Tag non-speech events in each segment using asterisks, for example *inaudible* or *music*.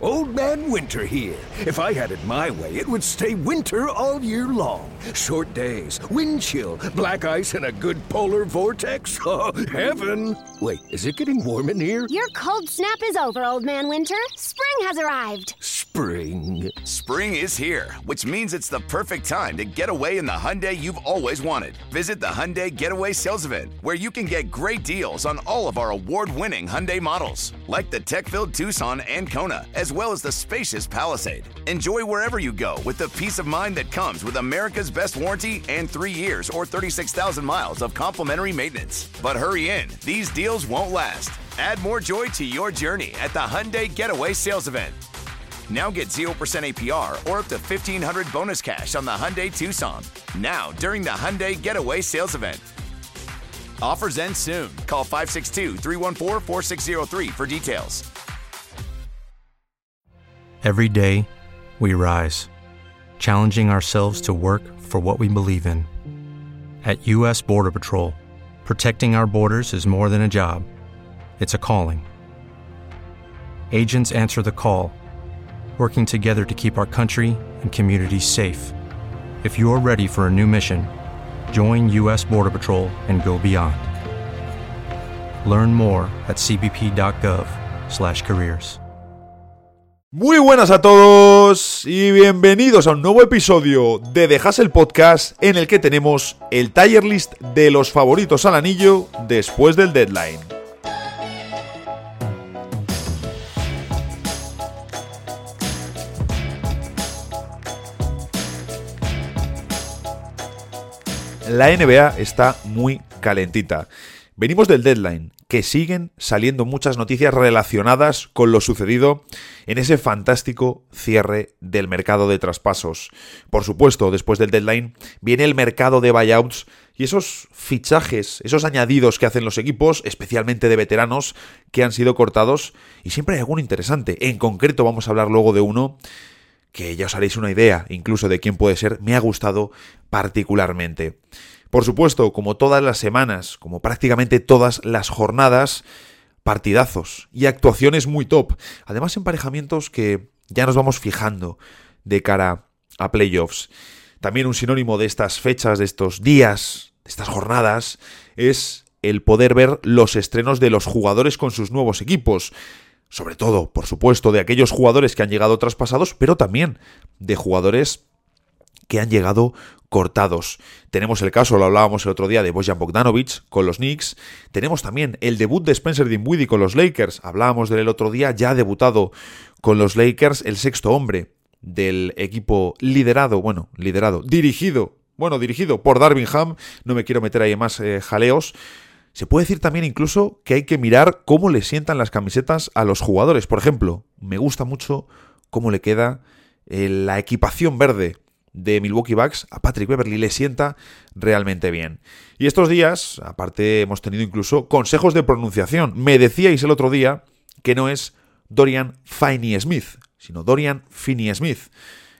Old Man Winter here. If I had it my way, it would stay winter all year long. Short days, wind chill, black ice, and a good polar vortex. *laughs* Oh, heaven! Wait, is it getting warm in here? Your cold snap is over, Old Man Winter. Spring has arrived. Spring. Spring is here, which means it's the perfect time to get away in the Hyundai you've always wanted. Visit the Hyundai Getaway Sales Event, where you can get great deals on all of our award-winning Hyundai models, like the tech-filled Tucson and Kona, as well as the spacious Palisade. Enjoy wherever you go with the peace of mind that comes with America's best warranty and three years or 36,000 miles of complimentary maintenance. But hurry in, these deals won't last. Add more joy to your journey at the Hyundai Getaway Sales Event. Now get 0% APR or up to 1500 bonus cash on the Hyundai Tucson. Now, during the Hyundai Getaway Sales Event. Offers end soon. Call 562 314 4603 for details. Every day, we rise, challenging ourselves to work for what we believe in. At U.S. Border Patrol, protecting our borders is more than a job, it's a calling. Agents answer the call, working together to keep our country and communities safe. If you're ready for a new mission, join U.S. Border Patrol and go beyond. Learn more at cbp.gov/careers. Muy buenas a todos y bienvenidos a un nuevo episodio de Dejas el Podcast en el que tenemos el tier list de los favoritos al anillo después del deadline. La NBA está muy calentita. Venimos del deadline, que siguen saliendo muchas noticias relacionadas con lo sucedido en ese fantástico cierre del mercado de traspasos. Por supuesto, después del deadline viene el mercado de buyouts y esos fichajes, esos añadidos que hacen los equipos, especialmente de veteranos, que han sido cortados y siempre hay alguno interesante. En concreto vamos a hablar luego de uno que ya os haréis una idea incluso de quién puede ser, me ha gustado particularmente. Por supuesto, como todas las semanas, como prácticamente todas las jornadas, partidazos y actuaciones muy top. Además, emparejamientos que ya nos vamos fijando de cara a playoffs. También un sinónimo de estas fechas, de estos días, de estas jornadas, es el poder ver los estrenos de los jugadores con sus nuevos equipos. Sobre todo, por supuesto, de aquellos jugadores que han llegado traspasados, pero también de jugadores que han llegado cortados. Tenemos el caso, lo hablábamos el otro día, de Bojan Bogdanovic con los Knicks. Tenemos también el debut de Spencer Dinwiddie con los Lakers. Hablábamos del otro día, ya debutado con los Lakers, el sexto hombre del equipo liderado, bueno, liderado, dirigido, bueno, dirigido por Darvin Ham. No me quiero meter ahí en más eh, jaleos. Se puede decir también incluso que hay que mirar cómo le sientan las camisetas a los jugadores. Por ejemplo, me gusta mucho cómo le queda eh, la equipación verde de Milwaukee Bucks a Patrick Beverly le sienta realmente bien. Y estos días, aparte, hemos tenido incluso consejos de pronunciación. Me decíais el otro día que no es Dorian Finney Smith, sino Dorian Finney Smith.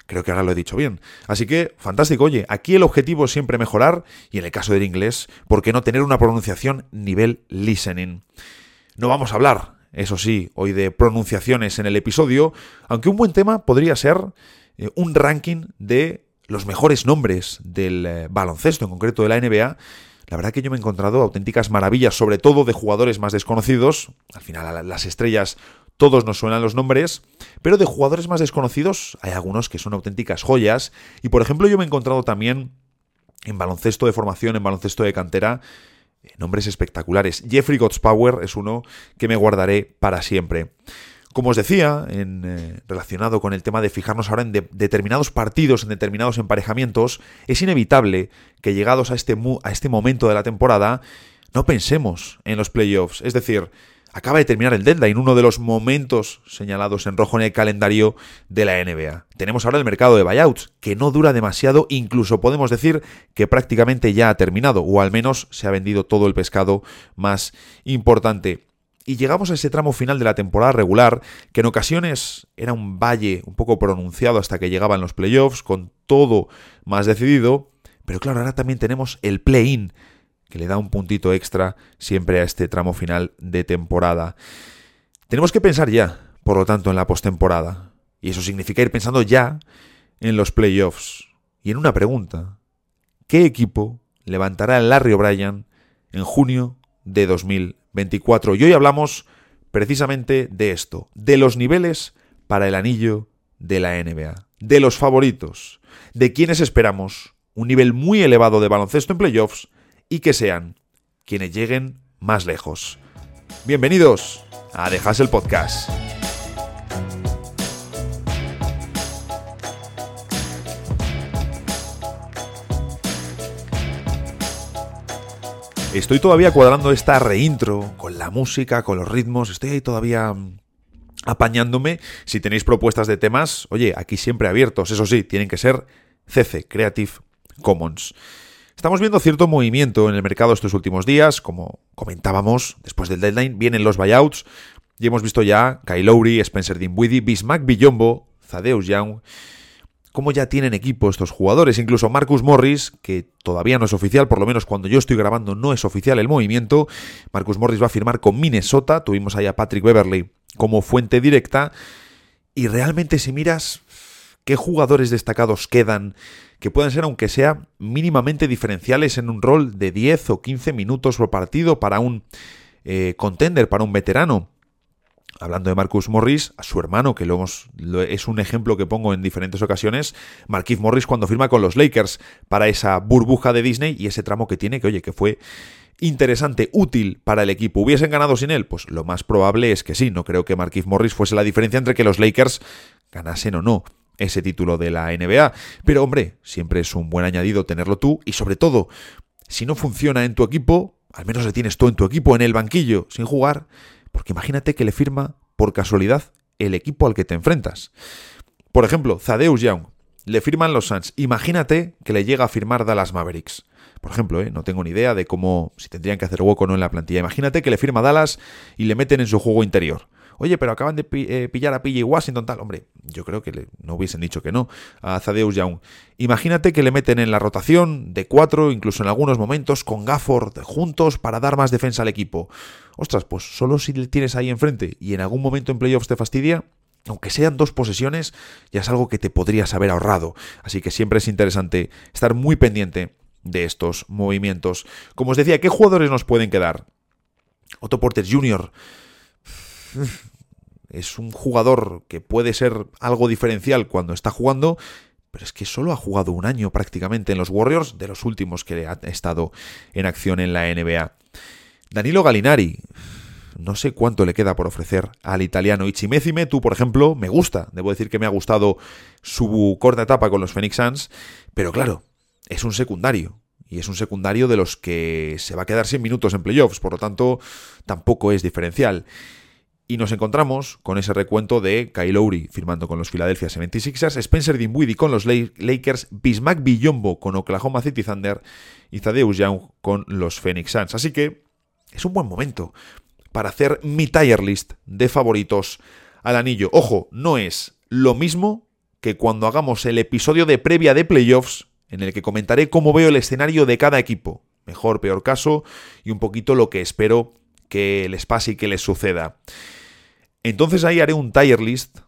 Creo que ahora lo he dicho bien. Así que, fantástico. Oye, aquí el objetivo es siempre mejorar y en el caso del inglés, ¿por qué no tener una pronunciación nivel listening? No vamos a hablar, eso sí, hoy de pronunciaciones en el episodio, aunque un buen tema podría ser eh, un ranking de los mejores nombres del eh, baloncesto, en concreto de la NBA, la verdad que yo me he encontrado auténticas maravillas, sobre todo de jugadores más desconocidos. Al final, las estrellas, todos nos suenan los nombres, pero de jugadores más desconocidos hay algunos que son auténticas joyas. Y por ejemplo, yo me he encontrado también en baloncesto de formación, en baloncesto de cantera, nombres espectaculares. Jeffrey Power es uno que me guardaré para siempre. Como os decía, en, eh, relacionado con el tema de fijarnos ahora en determinados partidos, en determinados emparejamientos, es inevitable que llegados a este, a este momento de la temporada, no pensemos en los playoffs. Es decir, acaba de terminar el deadline, uno de los momentos señalados en rojo en el calendario de la NBA. Tenemos ahora el mercado de buyouts, que no dura demasiado, incluso podemos decir que prácticamente ya ha terminado, o al menos se ha vendido todo el pescado más importante y llegamos a ese tramo final de la temporada regular, que en ocasiones era un valle un poco pronunciado hasta que llegaban los playoffs, con todo más decidido, pero claro, ahora también tenemos el play-in, que le da un puntito extra siempre a este tramo final de temporada. Tenemos que pensar ya, por lo tanto, en la postemporada. Y eso significa ir pensando ya en los playoffs. Y en una pregunta. ¿Qué equipo levantará el Larry O'Brien en junio de 2024? Y hoy hablamos precisamente de esto, de los niveles para el anillo de la NBA, de los favoritos, de quienes esperamos un nivel muy elevado de baloncesto en playoffs y que sean quienes lleguen más lejos. Bienvenidos a Dejas el Podcast. Estoy todavía cuadrando esta reintro con la música, con los ritmos, estoy ahí todavía mm, apañándome. Si tenéis propuestas de temas, oye, aquí siempre abiertos, eso sí, tienen que ser CC, Creative Commons. Estamos viendo cierto movimiento en el mercado estos últimos días, como comentábamos, después del deadline vienen los buyouts y hemos visto ya Kyle Lowry, Spencer Dinwiddie, Bismack Billombo, Zadeus Young cómo ya tienen equipo estos jugadores. Incluso Marcus Morris, que todavía no es oficial, por lo menos cuando yo estoy grabando no es oficial el movimiento. Marcus Morris va a firmar con Minnesota. Tuvimos ahí a Patrick Beverly como fuente directa. Y realmente si miras qué jugadores destacados quedan que puedan ser, aunque sea mínimamente diferenciales en un rol de 10 o 15 minutos por partido para un eh, contender, para un veterano hablando de Marcus Morris, a su hermano, que lo es un ejemplo que pongo en diferentes ocasiones, Marquise Morris cuando firma con los Lakers para esa burbuja de Disney y ese tramo que tiene, que oye, que fue interesante, útil para el equipo. ¿Hubiesen ganado sin él? Pues lo más probable es que sí. No creo que Marquise Morris fuese la diferencia entre que los Lakers ganasen o no ese título de la NBA. Pero hombre, siempre es un buen añadido tenerlo tú y sobre todo, si no funciona en tu equipo, al menos le tienes tú en tu equipo en el banquillo sin jugar porque imagínate que le firma por casualidad el equipo al que te enfrentas. Por ejemplo, Zadeus Young le firman los Suns. Imagínate que le llega a firmar Dallas Mavericks. Por ejemplo, ¿eh? no tengo ni idea de cómo, si tendrían que hacer hueco o no en la plantilla. Imagínate que le firma Dallas y le meten en su juego interior. Oye, pero acaban de eh, pillar a PJ Washington tal. Hombre, yo creo que no hubiesen dicho que no a Zadeus Young. Imagínate que le meten en la rotación de cuatro, incluso en algunos momentos, con Gafford juntos para dar más defensa al equipo. Ostras, pues solo si le tienes ahí enfrente y en algún momento en playoffs te fastidia, aunque sean dos posesiones, ya es algo que te podrías haber ahorrado. Así que siempre es interesante estar muy pendiente de estos movimientos. Como os decía, ¿qué jugadores nos pueden quedar? Otto Porter Jr es un jugador que puede ser algo diferencial cuando está jugando, pero es que solo ha jugado un año prácticamente en los Warriors, de los últimos que ha estado en acción en la NBA. Danilo Galinari, no sé cuánto le queda por ofrecer al italiano. Ichimezime, tú por ejemplo, me gusta, debo decir que me ha gustado su corta etapa con los Phoenix Suns, pero claro, es un secundario. Y es un secundario de los que se va a quedar sin minutos en playoffs, por lo tanto, tampoco es diferencial. Y nos encontramos con ese recuento de Kyle Lowry firmando con los Philadelphia 76ers, Spencer Dinwiddie con los Lakers, Bismack Billombo con Oklahoma City Thunder y Thaddeus Young con los Phoenix Suns. Así que es un buen momento para hacer mi tier list de favoritos al anillo. Ojo, no es lo mismo que cuando hagamos el episodio de previa de playoffs en el que comentaré cómo veo el escenario de cada equipo, mejor, peor caso, y un poquito lo que espero que les pase y que les suceda. Entonces ahí haré un tier list,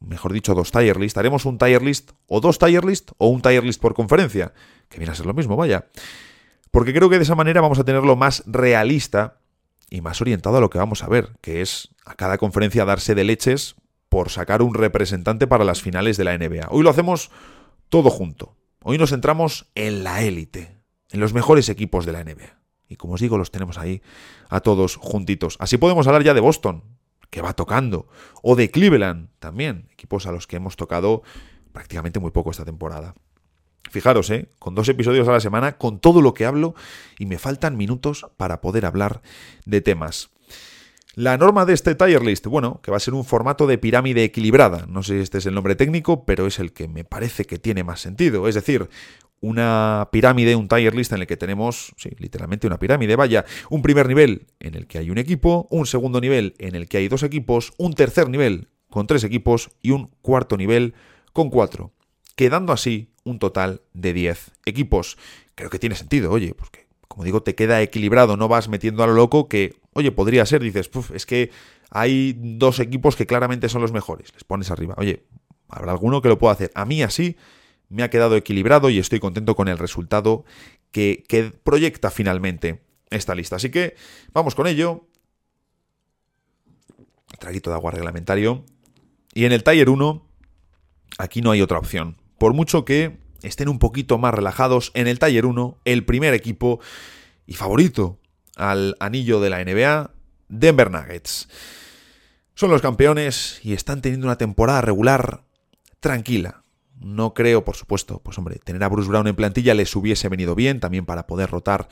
mejor dicho, dos tier list. Haremos un tier list o dos tier list o un tier list por conferencia, que viene a ser lo mismo, vaya. Porque creo que de esa manera vamos a tenerlo más realista y más orientado a lo que vamos a ver, que es a cada conferencia darse de leches por sacar un representante para las finales de la NBA. Hoy lo hacemos todo junto. Hoy nos centramos en la élite, en los mejores equipos de la NBA. Y como os digo, los tenemos ahí a todos juntitos. Así podemos hablar ya de Boston, que va tocando. O de Cleveland también, equipos a los que hemos tocado prácticamente muy poco esta temporada. Fijaros, ¿eh? con dos episodios a la semana, con todo lo que hablo, y me faltan minutos para poder hablar de temas. La norma de este tier list, bueno, que va a ser un formato de pirámide equilibrada. No sé si este es el nombre técnico, pero es el que me parece que tiene más sentido. Es decir, una pirámide, un tier list en el que tenemos, sí, literalmente una pirámide, vaya, un primer nivel en el que hay un equipo, un segundo nivel en el que hay dos equipos, un tercer nivel con tres equipos y un cuarto nivel con cuatro, quedando así un total de 10 equipos. Creo que tiene sentido, oye, porque como digo, te queda equilibrado, no vas metiendo a lo loco que, oye, podría ser, dices, es que hay dos equipos que claramente son los mejores. Les pones arriba. Oye, habrá alguno que lo pueda hacer. A mí así me ha quedado equilibrado y estoy contento con el resultado que, proyecta finalmente esta lista. Así que vamos con ello. Traguito de agua reglamentario. Y en el Tier 1, aquí no hay otra opción. Por mucho que estén un poquito más relajados, en el Tier 1, el primer equipo y favorito al anillo de la NBA, Denver Nuggets. Son los campeones y están teniendo una temporada regular tranquila. No creo, por supuesto, pues hombre, tener a Bruce Brown en plantilla les hubiese venido bien, también para poder rotar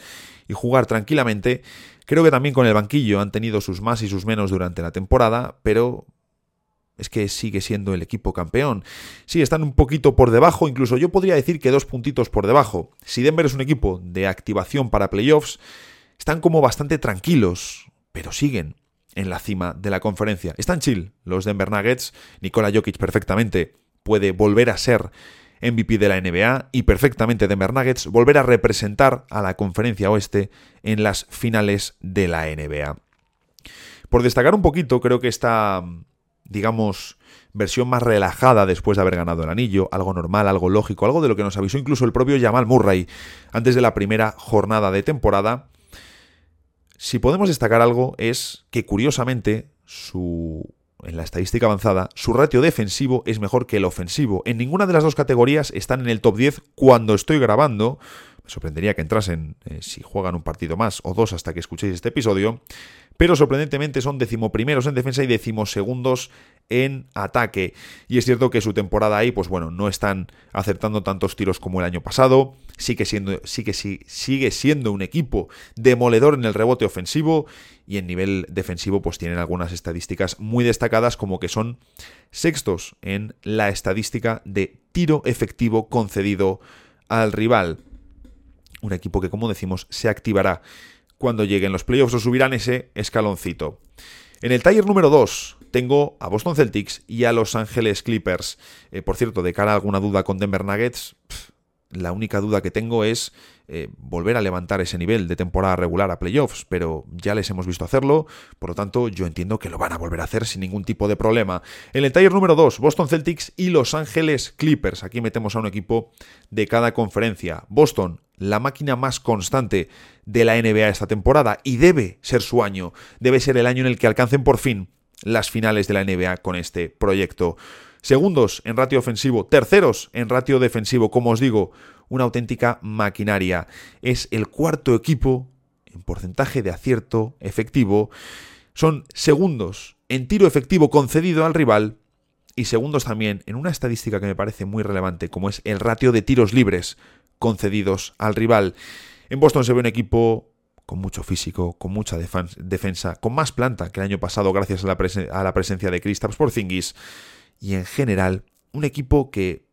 y jugar tranquilamente. Creo que también con el banquillo han tenido sus más y sus menos durante la temporada, pero es que sigue siendo el equipo campeón. Sí, están un poquito por debajo, incluso yo podría decir que dos puntitos por debajo. Si Denver es un equipo de activación para playoffs, están como bastante tranquilos, pero siguen en la cima de la conferencia. Están chill los Denver Nuggets, Nikola Jokic perfectamente puede volver a ser MVP de la NBA y perfectamente Denver Nuggets volver a representar a la conferencia oeste en las finales de la NBA. Por destacar un poquito, creo que esta, digamos, versión más relajada después de haber ganado el anillo, algo normal, algo lógico, algo de lo que nos avisó incluso el propio Jamal Murray antes de la primera jornada de temporada. Si podemos destacar algo es que curiosamente su en la estadística avanzada, su ratio defensivo es mejor que el ofensivo. En ninguna de las dos categorías están en el top 10 cuando estoy grabando. Me sorprendería que entrasen eh, si juegan un partido más o dos hasta que escuchéis este episodio. Pero sorprendentemente son decimoprimeros en defensa y decimosegundos en ataque. Y es cierto que su temporada ahí, pues bueno, no están acertando tantos tiros como el año pasado. Sigue siendo, sigue, sigue siendo un equipo demoledor en el rebote ofensivo. Y en nivel defensivo, pues tienen algunas estadísticas muy destacadas, como que son sextos en la estadística de tiro efectivo concedido al rival. Un equipo que, como decimos, se activará cuando lleguen los playoffs o subirán ese escaloncito. En el taller número 2 tengo a Boston Celtics y a Los Ángeles Clippers. Eh, por cierto, de cara a alguna duda con Denver Nuggets, la única duda que tengo es eh, volver a levantar ese nivel de temporada regular a playoffs, pero ya les hemos visto hacerlo, por lo tanto yo entiendo que lo van a volver a hacer sin ningún tipo de problema. En el taller número 2, Boston Celtics y Los Ángeles Clippers. Aquí metemos a un equipo de cada conferencia. Boston, la máquina más constante de la NBA esta temporada y debe ser su año, debe ser el año en el que alcancen por fin las finales de la NBA con este proyecto. Segundos en ratio ofensivo, terceros en ratio defensivo, como os digo, una auténtica maquinaria. Es el cuarto equipo en porcentaje de acierto efectivo. Son segundos en tiro efectivo concedido al rival y segundos también en una estadística que me parece muy relevante, como es el ratio de tiros libres concedidos al rival. En Boston se ve un equipo con mucho físico, con mucha defensa, con más planta que el año pasado gracias a la, presencia de Kristaps Porzingis y en general un equipo que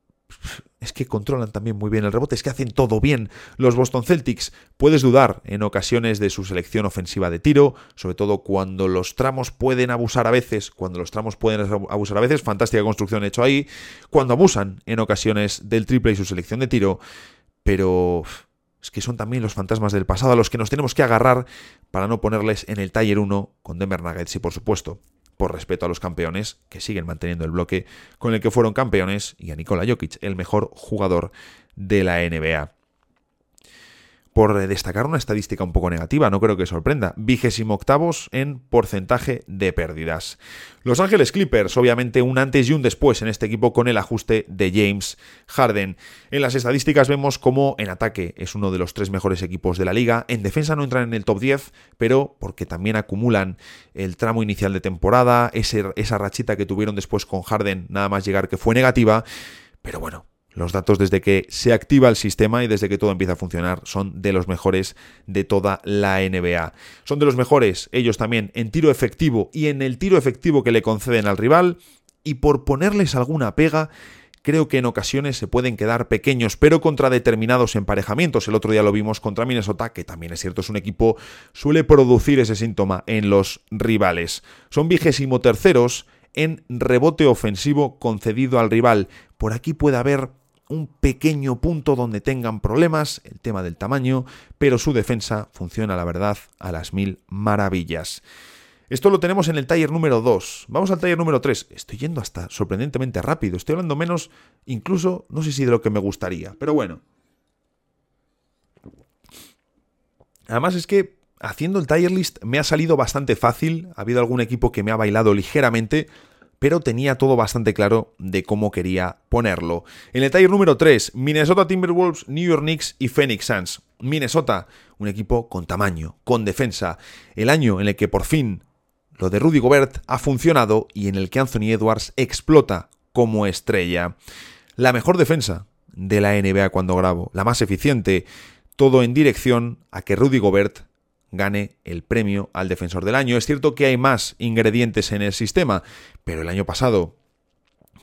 es que controlan también muy bien el rebote, es que hacen todo bien. Los Boston Celtics, puedes dudar en ocasiones de su selección ofensiva de tiro, sobre todo cuando los tramos pueden abusar a veces, cuando los tramos pueden abusar a veces, fantástica construcción hecho ahí, cuando abusan en ocasiones del triple y su selección de tiro, pero es que son también los fantasmas del pasado a los que nos tenemos que agarrar para no ponerles en el taller 1 con Denver Nuggets y por supuesto por respeto a los campeones que siguen manteniendo el bloque con el que fueron campeones y a Nikola Jokic, el mejor jugador de la NBA por destacar una estadística un poco negativa, no creo que sorprenda. Vigésimo octavos en porcentaje de pérdidas. Los Ángeles Clippers, obviamente un antes y un después en este equipo con el ajuste de James Harden. En las estadísticas vemos como en ataque es uno de los tres mejores equipos de la liga. En defensa no entran en el top 10, pero porque también acumulan el tramo inicial de temporada, esa rachita que tuvieron después con Harden, nada más llegar que fue negativa. Pero bueno, los datos desde que se activa el sistema y desde que todo empieza a funcionar son de los mejores de toda la NBA. Son de los mejores ellos también en tiro efectivo y en el tiro efectivo que le conceden al rival. Y por ponerles alguna pega, creo que en ocasiones se pueden quedar pequeños, pero contra determinados emparejamientos. El otro día lo vimos contra Minnesota, que también es cierto, es un equipo, suele producir ese síntoma en los rivales. Son vigésimo terceros en rebote ofensivo concedido al rival. Por aquí puede haber un pequeño punto donde tengan problemas, el tema del tamaño, pero su defensa funciona, la verdad, a las mil maravillas. Esto lo tenemos en el taller número 2. Vamos al taller número 3. Estoy yendo hasta sorprendentemente rápido. Estoy hablando menos, incluso, no sé si de lo que me gustaría. Pero bueno. Además es que haciendo el tier list me ha salido bastante fácil. Ha habido algún equipo que me ha bailado ligeramente pero tenía todo bastante claro de cómo quería ponerlo. En el taller número 3, Minnesota Timberwolves, New York Knicks y Phoenix Suns. Minnesota, un equipo con tamaño, con defensa. El año en el que por fin lo de Rudy Gobert ha funcionado y en el que Anthony Edwards explota como estrella. La mejor defensa de la NBA cuando grabo, la más eficiente, todo en dirección a que Rudy Gobert gane el premio al defensor del año. Es cierto que hay más ingredientes en el sistema, pero el año pasado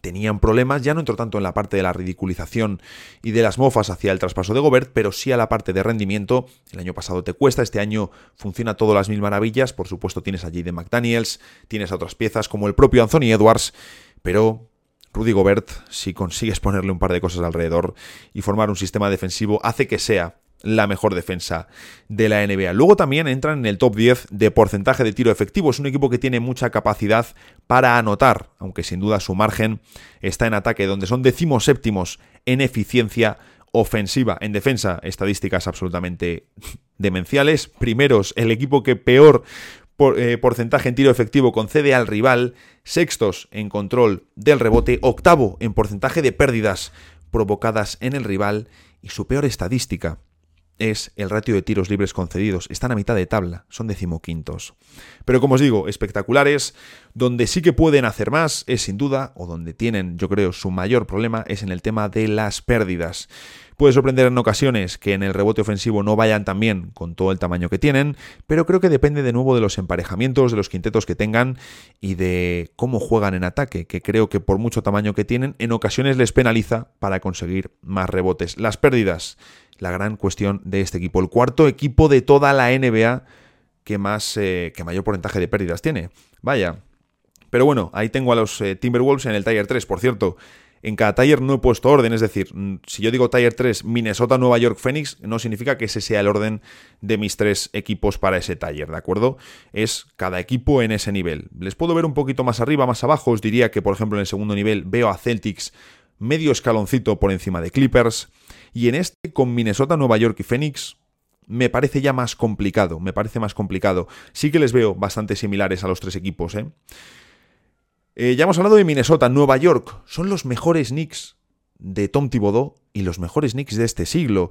tenían problemas, ya no entro tanto en la parte de la ridiculización y de las mofas hacia el traspaso de Gobert, pero sí a la parte de rendimiento. El año pasado te cuesta, este año funciona todo las mil maravillas. Por supuesto, tienes allí de McDaniels, tienes a otras piezas como el propio Anthony Edwards, pero Rudy Gobert, si consigues ponerle un par de cosas alrededor y formar un sistema defensivo, hace que sea la mejor defensa de la NBA. Luego también entran en el top 10 de porcentaje de tiro efectivo. Es un equipo que tiene mucha capacidad para anotar, aunque sin duda su margen está en ataque, donde son decimoséptimos en eficiencia ofensiva. En defensa, estadísticas absolutamente demenciales. Primeros, el equipo que peor eh, porcentaje en tiro efectivo concede al rival. Sextos en control del rebote. Octavo en porcentaje de pérdidas provocadas en el rival. Y su peor estadística es el ratio de tiros libres concedidos. Están a mitad de tabla, son decimoquintos. Pero como os digo, espectaculares. Donde sí que pueden hacer más es sin duda, o donde tienen, yo creo, su mayor problema es en el tema de las pérdidas. Puede sorprender en ocasiones que en el rebote ofensivo no vayan tan bien con todo el tamaño que tienen, pero creo que depende de nuevo de los emparejamientos, de los quintetos que tengan y de cómo juegan en ataque, que creo que por mucho tamaño que tienen, en ocasiones les penaliza para conseguir más rebotes. Las pérdidas la gran cuestión de este equipo. El cuarto equipo de toda la NBA que más eh, que mayor porcentaje de pérdidas tiene. Vaya. Pero bueno, ahí tengo a los eh, Timberwolves en el Tiger 3, por cierto. En cada Tiger no he puesto orden, es decir, mm, si yo digo Tiger 3, Minnesota, Nueva York, Phoenix, no significa que ese sea el orden de mis tres equipos para ese Tiger, ¿de acuerdo? Es cada equipo en ese nivel. Les puedo ver un poquito más arriba, más abajo, os diría que por ejemplo en el segundo nivel veo a Celtics medio escaloncito por encima de Clippers. Y en este, con Minnesota, Nueva York y Phoenix, me parece ya más complicado, me parece más complicado. Sí que les veo bastante similares a los tres equipos, ¿eh? ¿eh? ya hemos hablado de Minnesota, Nueva York. Son los mejores Knicks de Tom Thibodeau y los mejores Knicks de este siglo.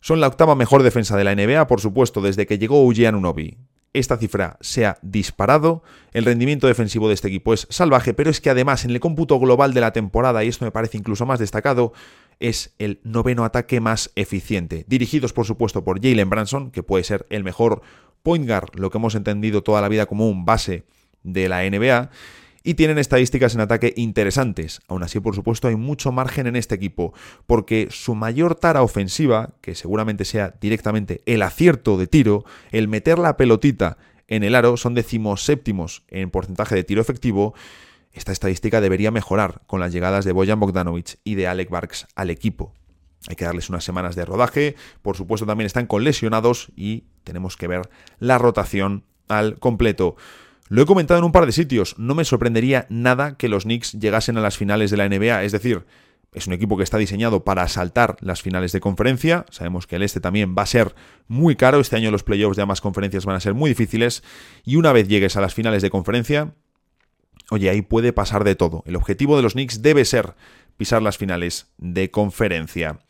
Son la octava mejor defensa de la NBA, por supuesto, desde que llegó Unobi esta cifra se ha disparado. El rendimiento defensivo de este equipo es salvaje, pero es que además en el cómputo global de la temporada, y esto me parece incluso más destacado, es el noveno ataque más eficiente. Dirigidos por supuesto por Jalen Branson, que puede ser el mejor point guard, lo que hemos entendido toda la vida como un base de la NBA y tienen estadísticas en ataque interesantes. Aún así, por supuesto, hay mucho margen en este equipo, porque su mayor tara ofensiva, que seguramente sea directamente el acierto de tiro, el meter la pelotita en el aro, son decimoséptimos en porcentaje de tiro efectivo. Esta estadística debería mejorar con las llegadas de Bojan Bogdanovic y de Alec Barks al equipo. Hay que darles unas semanas de rodaje, por supuesto también están con lesionados y tenemos que ver la rotación al completo. Lo he comentado en un par de sitios, no me sorprendería nada que los Knicks llegasen a las finales de la NBA, es decir, es un equipo que está diseñado para asaltar las finales de conferencia. Sabemos que el este también va a ser muy caro. Este año los playoffs de ambas conferencias van a ser muy difíciles. Y una vez llegues a las finales de conferencia, oye, ahí puede pasar de todo. El objetivo de los Knicks debe ser pisar las finales de conferencia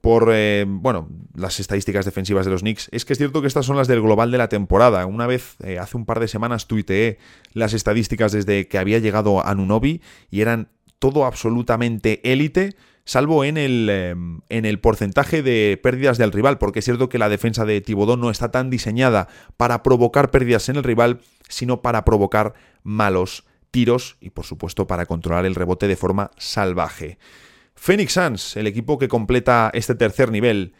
por eh, bueno, las estadísticas defensivas de los Knicks. Es que es cierto que estas son las del global de la temporada. Una vez, eh, hace un par de semanas, tuiteé las estadísticas desde que había llegado a Nunobi y eran todo absolutamente élite, salvo en el, em, en el porcentaje de pérdidas del rival, porque es cierto que la defensa de Tibodón no está tan diseñada para provocar pérdidas en el rival, sino para provocar malos tiros y, por supuesto, para controlar el rebote de forma salvaje. Phoenix Suns, el equipo que completa este tercer nivel,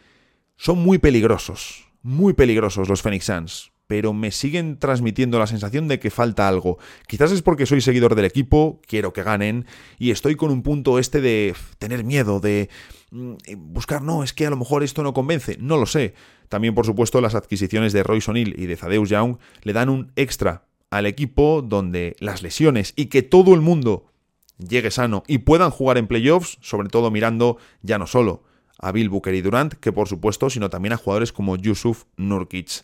son muy peligrosos, muy peligrosos los Phoenix Suns. Pero me siguen transmitiendo la sensación de que falta algo. Quizás es porque soy seguidor del equipo, quiero que ganen, y estoy con un punto este de tener miedo, de mm, buscar, no, es que a lo mejor esto no convence, no lo sé. También, por supuesto, las adquisiciones de Royce O'Neill y de Zadeus Young le dan un extra al equipo donde las lesiones y que todo el mundo llegue sano y puedan jugar en playoffs, sobre todo mirando ya no solo a Bill Booker y Durant, que por supuesto, sino también a jugadores como Yusuf Nurkic.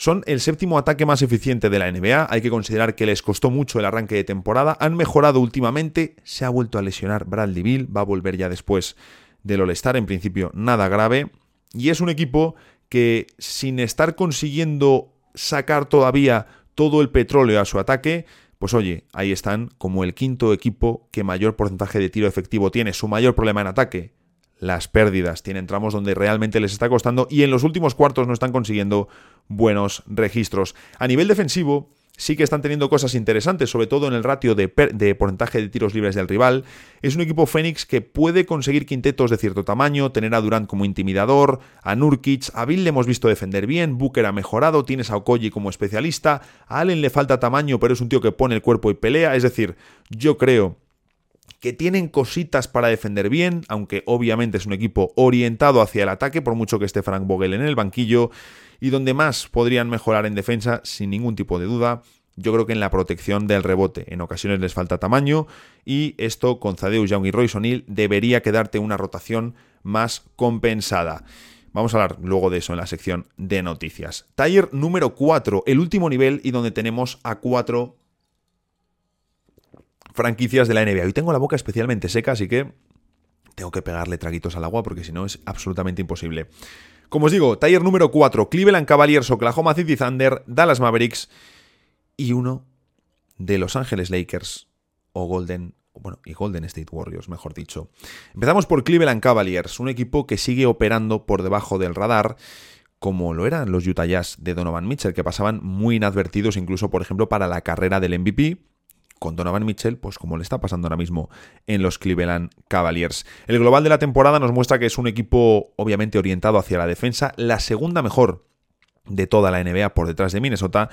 Son el séptimo ataque más eficiente de la NBA, hay que considerar que les costó mucho el arranque de temporada, han mejorado últimamente, se ha vuelto a lesionar Bradley Bill, va a volver ya después del All-Star, en principio nada grave, y es un equipo que sin estar consiguiendo sacar todavía todo el petróleo a su ataque, pues oye, ahí están como el quinto equipo que mayor porcentaje de tiro efectivo tiene. Su mayor problema en ataque, las pérdidas. Tienen tramos donde realmente les está costando y en los últimos cuartos no están consiguiendo buenos registros. A nivel defensivo, sí que están teniendo cosas interesantes, sobre todo en el ratio de, porcentaje de tiros libres del rival. Es un equipo Fénix que puede conseguir quintetos de cierto tamaño, tener a Durant como intimidador, a Nurkic, a Bill le hemos visto defender bien, Booker ha mejorado, tienes a Okoji como especialista, a Allen le falta tamaño, pero es un tío que pone el cuerpo y pelea, es decir, yo creo que tienen cositas para defender bien, aunque obviamente es un equipo orientado hacia el ataque, por mucho que esté Frank Vogel en el banquillo, y donde más podrían mejorar en defensa, sin ningún tipo de duda, yo creo que en la protección del rebote. En ocasiones les falta tamaño y esto con Zadeus Young y Royce O'Neill debería quedarte una rotación más compensada. Vamos a hablar luego de eso en la sección de noticias. Taller número 4, el último nivel y donde tenemos a cuatro franquicias de la NBA. Hoy tengo la boca especialmente seca, así que tengo que pegarle traguitos al agua porque si no es absolutamente imposible. Como os digo, taller número 4, Cleveland Cavaliers, Oklahoma City Thunder, Dallas Mavericks y uno de Los Ángeles Lakers o Golden, bueno, y Golden State Warriors, mejor dicho. Empezamos por Cleveland Cavaliers, un equipo que sigue operando por debajo del radar como lo eran los Utah Jazz de Donovan Mitchell, que pasaban muy inadvertidos incluso, por ejemplo, para la carrera del MVP, con Donovan Mitchell, pues como le está pasando ahora mismo en los Cleveland Cavaliers. El global de la temporada nos muestra que es un equipo obviamente orientado hacia la defensa, la segunda mejor de toda la NBA por detrás de Minnesota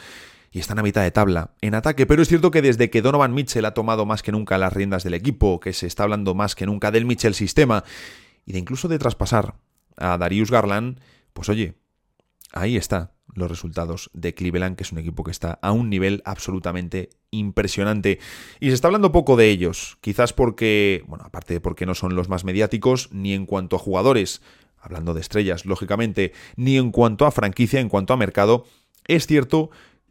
y están a mitad de tabla en ataque, pero es cierto que desde que Donovan Mitchell ha tomado más que nunca las riendas del equipo, que se está hablando más que nunca del Mitchell sistema y de incluso de traspasar a Darius Garland, pues oye, ahí está los resultados de Cleveland, que es un equipo que está a un nivel absolutamente impresionante. Y se está hablando poco de ellos, quizás porque, bueno, aparte de porque no son los más mediáticos, ni en cuanto a jugadores, hablando de estrellas, lógicamente, ni en cuanto a franquicia, en cuanto a mercado, es cierto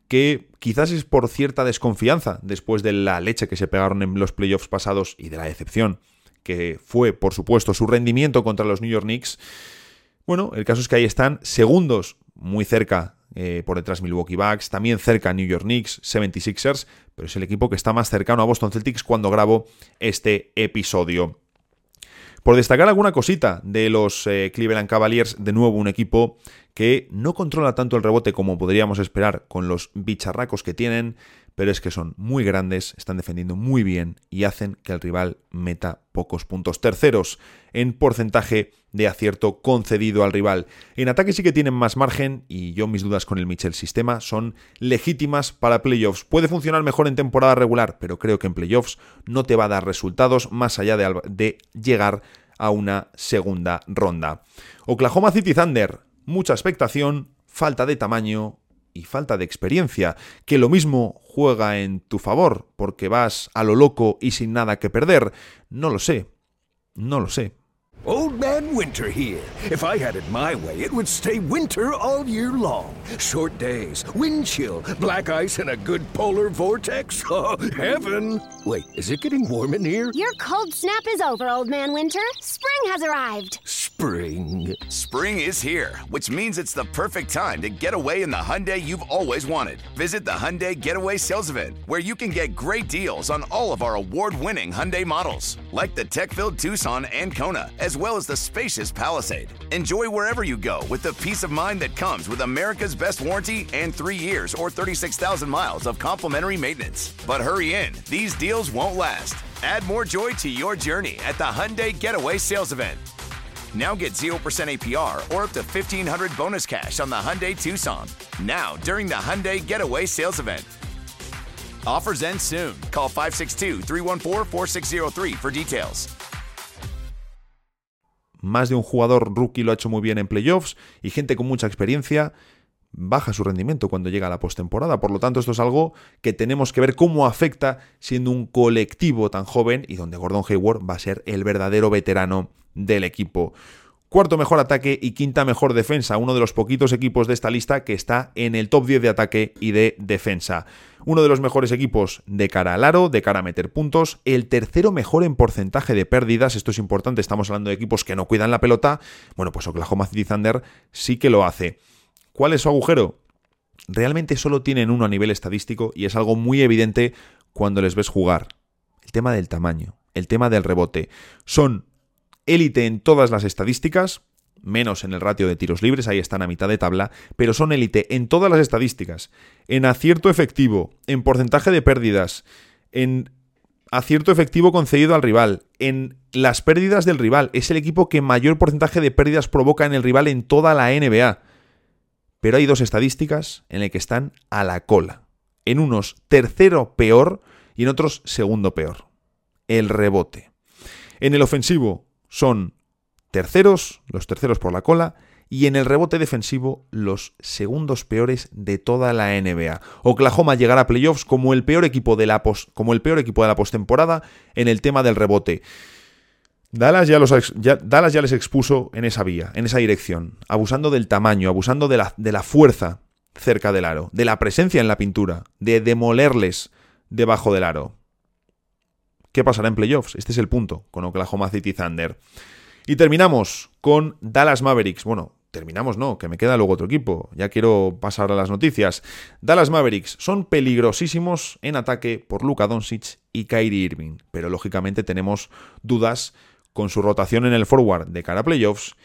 que quizás es por cierta desconfianza después de la leche que se pegaron en los playoffs pasados y de la decepción que fue, por supuesto, su rendimiento contra los New York Knicks. Bueno, el caso es que ahí están segundos muy cerca eh, por detrás Milwaukee Bucks, también cerca New York Knicks, 76ers, pero es el equipo que está más cercano a Boston Celtics cuando grabo este episodio. Por destacar alguna cosita de los eh, Cleveland Cavaliers, de nuevo un equipo que no controla tanto el rebote como podríamos esperar con los bicharracos que tienen, pero es que son muy grandes, están defendiendo muy bien y hacen que el rival meta pocos puntos. Terceros en porcentaje de acierto concedido al rival. En ataque sí que tienen más margen y yo mis dudas con el Mitchell sistema son legítimas para playoffs. Puede funcionar mejor en temporada regular, pero creo que en playoffs no te va a dar resultados más allá de, de llegar a una segunda ronda. Oklahoma City Thunder, mucha expectación, falta de tamaño, y falta de experiencia, que lo mismo juega en tu favor porque vas a lo loco y sin nada que perder. No lo sé, no lo sé. Old Man Winter here. If I had it my way, it would stay winter all year long. Short days, wind chill, black ice, and a good polar vortex. *laughs* Oh, heaven! Wait, is it getting warm in here? Your cold snap is over, Old Man Winter. Spring has arrived. Spring. Spring is here, which means it's the perfect time to get away in the Hyundai you've always wanted. Visit the Hyundai Getaway Sales Event, where you can get great deals on all of our award-winning Hyundai models, like the tech-filled Tucson and Kona, as well as the spacious Palisade. Enjoy wherever you go with the peace of mind that comes with America's best warranty and three years or 36,000 miles of complimentary maintenance. But hurry in, these deals won't last. Add more joy to your journey at the Hyundai Getaway Sales Event. Now get 0% APR or up to 1500 bonus cash on the Hyundai Tucson. Now, during the Hyundai Getaway Sales Event. Offers end soon. Call 562 314 4603 for details. Más de un jugador rookie lo ha hecho muy bien en playoffs y gente con mucha experiencia baja su rendimiento cuando llega a la postemporada. Por lo tanto, esto es algo que tenemos que ver cómo afecta siendo un colectivo tan joven y donde Gordon Hayward va a ser el verdadero veterano del equipo. Cuarto mejor ataque y quinta mejor defensa, uno de los poquitos equipos de esta lista que está en el top 10 de ataque y de defensa. Uno de los mejores equipos de cara al aro, de cara a meter puntos, el tercero mejor en porcentaje de pérdidas, esto es importante, estamos hablando de equipos que no cuidan la pelota, bueno, pues Oklahoma City Thunder sí que lo hace. ¿Cuál es su agujero? Realmente solo tienen uno a nivel estadístico y es algo muy evidente cuando les ves jugar. El tema del tamaño, el tema del rebote. Son élite en todas las estadísticas, menos en el ratio de tiros libres, ahí están a mitad de tabla, pero son élite en todas las estadísticas, en acierto efectivo, en porcentaje de pérdidas, en acierto efectivo concedido al rival, en las pérdidas del rival. Es el equipo que mayor porcentaje de pérdidas provoca en el rival en toda la NBA. Pero hay dos estadísticas en las que están a la cola. En unos tercero peor y en otros segundo peor. El rebote. En el ofensivo son terceros, los terceros por la cola, y en el rebote defensivo los segundos peores de toda la NBA. Oklahoma llegará a playoffs como el peor equipo de la como el peor equipo de la postemporada en el tema del rebote. Dallas ya, los, Dallas ya les expuso en esa vía, en esa dirección, abusando del tamaño, abusando de la, de la fuerza cerca del aro, de la presencia en la pintura, de demolerles debajo del aro. ¿Qué pasará en playoffs? Este es el punto con Oklahoma City Thunder. Y terminamos con Dallas Mavericks. Bueno, terminamos no, que me queda luego otro equipo. Ya quiero pasar a las noticias. Dallas Mavericks son peligrosísimos en ataque por Luka Doncic y Kyrie Irving, pero lógicamente tenemos dudas con su rotación en el forward de cara a playoffs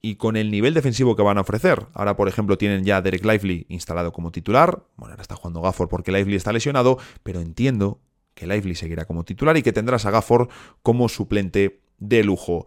y con el nivel defensivo que van a ofrecer. Ahora, por ejemplo, tienen ya a Derek Lively instalado como titular. Bueno, ahora está jugando Gafford porque Lively está lesionado, pero entiendo que Lively seguirá como titular y que tendrás a Gafford como suplente de lujo.